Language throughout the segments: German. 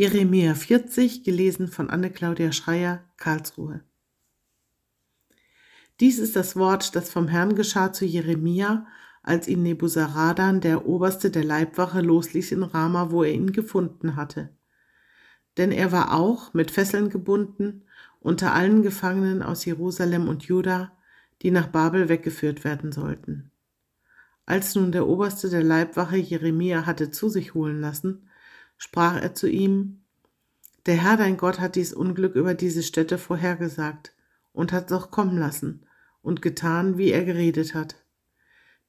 Jeremia 40, gelesen von Anne-Claudia Schreier, Karlsruhe. Dies ist das Wort, das vom Herrn geschah zu Jeremia, als ihn Nebuzaradan, der Oberste der Leibwache, losließ in Rama, wo er ihn gefunden hatte. Denn er war auch mit Fesseln gebunden unter allen Gefangenen aus Jerusalem und Juda, die nach Babel weggeführt werden sollten. Als nun der Oberste der Leibwache Jeremia hatte zu sich holen lassen, sprach er zu ihm, Der Herr dein Gott hat dies Unglück über diese Städte vorhergesagt und hat es auch kommen lassen und getan, wie er geredet hat.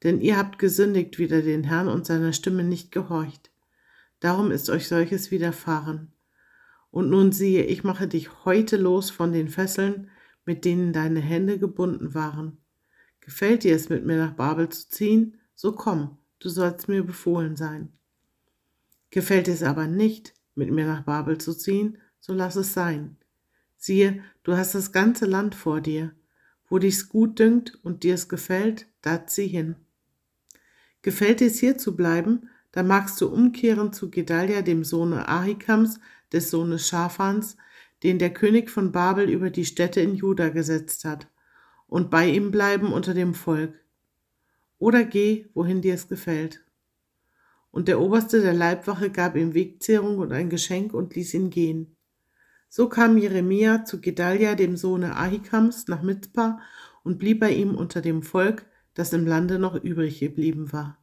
Denn ihr habt gesündigt wider den Herrn und seiner Stimme nicht gehorcht. Darum ist euch solches widerfahren. Und nun siehe, ich mache dich heute los von den Fesseln, mit denen deine Hände gebunden waren. Gefällt dir es, mit mir nach Babel zu ziehen? So komm, du sollst mir befohlen sein. Gefällt es aber nicht, mit mir nach Babel zu ziehen, so lass es sein. Siehe, du hast das ganze Land vor dir. Wo dich's gut dünkt und dir's gefällt, da zieh hin. Gefällt es hier zu bleiben, dann magst du umkehren zu Gedalia, dem Sohne Ahikams, des Sohnes Schafans, den der König von Babel über die Städte in Juda gesetzt hat, und bei ihm bleiben unter dem Volk. Oder geh, wohin dir es gefällt. Und der Oberste der Leibwache gab ihm Wegzehrung und ein Geschenk und ließ ihn gehen. So kam Jeremia zu Gedalia, dem Sohne Ahikams, nach Mizpah und blieb bei ihm unter dem Volk, das im Lande noch übrig geblieben war.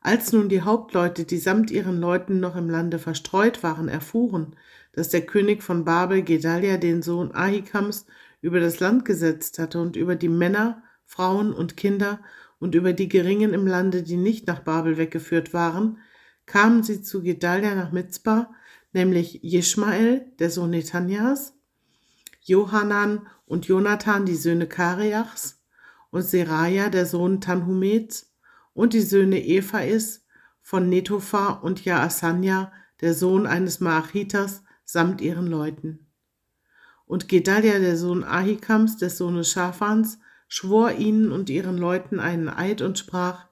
Als nun die Hauptleute, die samt ihren Leuten noch im Lande verstreut waren, erfuhren, dass der König von Babel Gedalia, den Sohn Ahikams, über das Land gesetzt hatte und über die Männer, Frauen und Kinder und über die Geringen im Lande, die nicht nach Babel weggeführt waren, kamen sie zu Gedalia nach Mizpah, nämlich Jeschmael, der Sohn Netanyas, Johanan und Jonathan, die Söhne Kareachs, und Seraja, der Sohn Tanhumets, und die Söhne Ephais von Netopha und Jaasanja, der Sohn eines Maachitas, samt ihren Leuten. Und Gedalia, der Sohn Ahikams, des Sohnes Schafans, schwor ihnen und ihren Leuten einen Eid und sprach,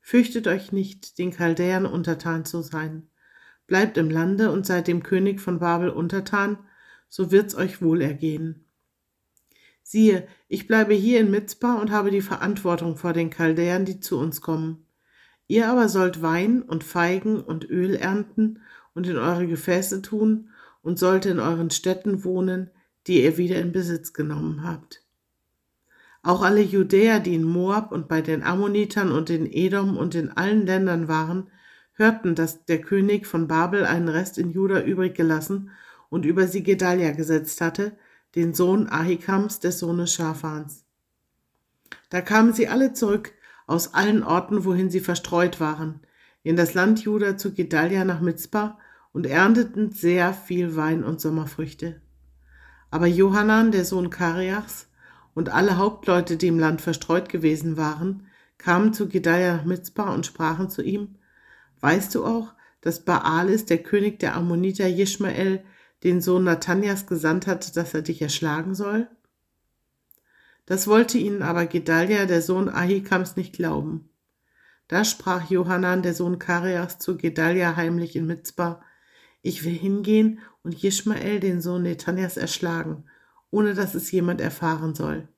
Fürchtet euch nicht, den Chaldäern untertan zu sein. Bleibt im Lande und seid dem König von Babel untertan, so wird's euch wohl ergehen. Siehe, ich bleibe hier in Mizpah und habe die Verantwortung vor den Chaldäern, die zu uns kommen. Ihr aber sollt Wein und Feigen und Öl ernten und in eure Gefäße tun und sollt in euren Städten wohnen, die ihr wieder in Besitz genommen habt. Auch alle Judäer, die in Moab und bei den Ammonitern und in Edom und in allen Ländern waren, hörten, dass der König von Babel einen Rest in Juda übrig gelassen und über sie Gedalia gesetzt hatte, den Sohn Ahikams des Sohnes Schafans. Da kamen sie alle zurück aus allen Orten, wohin sie verstreut waren, in das Land Juda zu Gedalia nach Mizpah und ernteten sehr viel Wein und Sommerfrüchte. Aber Johanan, der Sohn Kariachs, und alle Hauptleute, die im Land verstreut gewesen waren, kamen zu Gedalia nach Mizpah und sprachen zu ihm, Weißt du auch, dass Baalis, der König der Ammoniter Jeschmael, den Sohn Nathanias gesandt hat, dass er dich erschlagen soll? Das wollte ihnen aber Gedalia, der Sohn Ahikams, nicht glauben. Da sprach Johanan, der Sohn Karias, zu Gedalia heimlich in Mizpah, ich will hingehen und Jeschmael, den Sohn Nethanias, erschlagen ohne dass es jemand erfahren soll.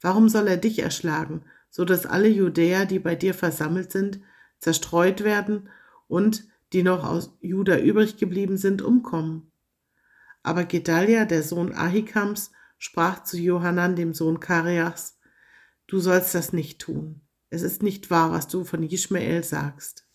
Warum soll er dich erschlagen, so dass alle Judäer, die bei dir versammelt sind, zerstreut werden und die noch aus Juda übrig geblieben sind, umkommen? Aber Gedalia, der Sohn Ahikams, sprach zu Johanan, dem Sohn Karias, Du sollst das nicht tun. Es ist nicht wahr, was du von Ishmael sagst.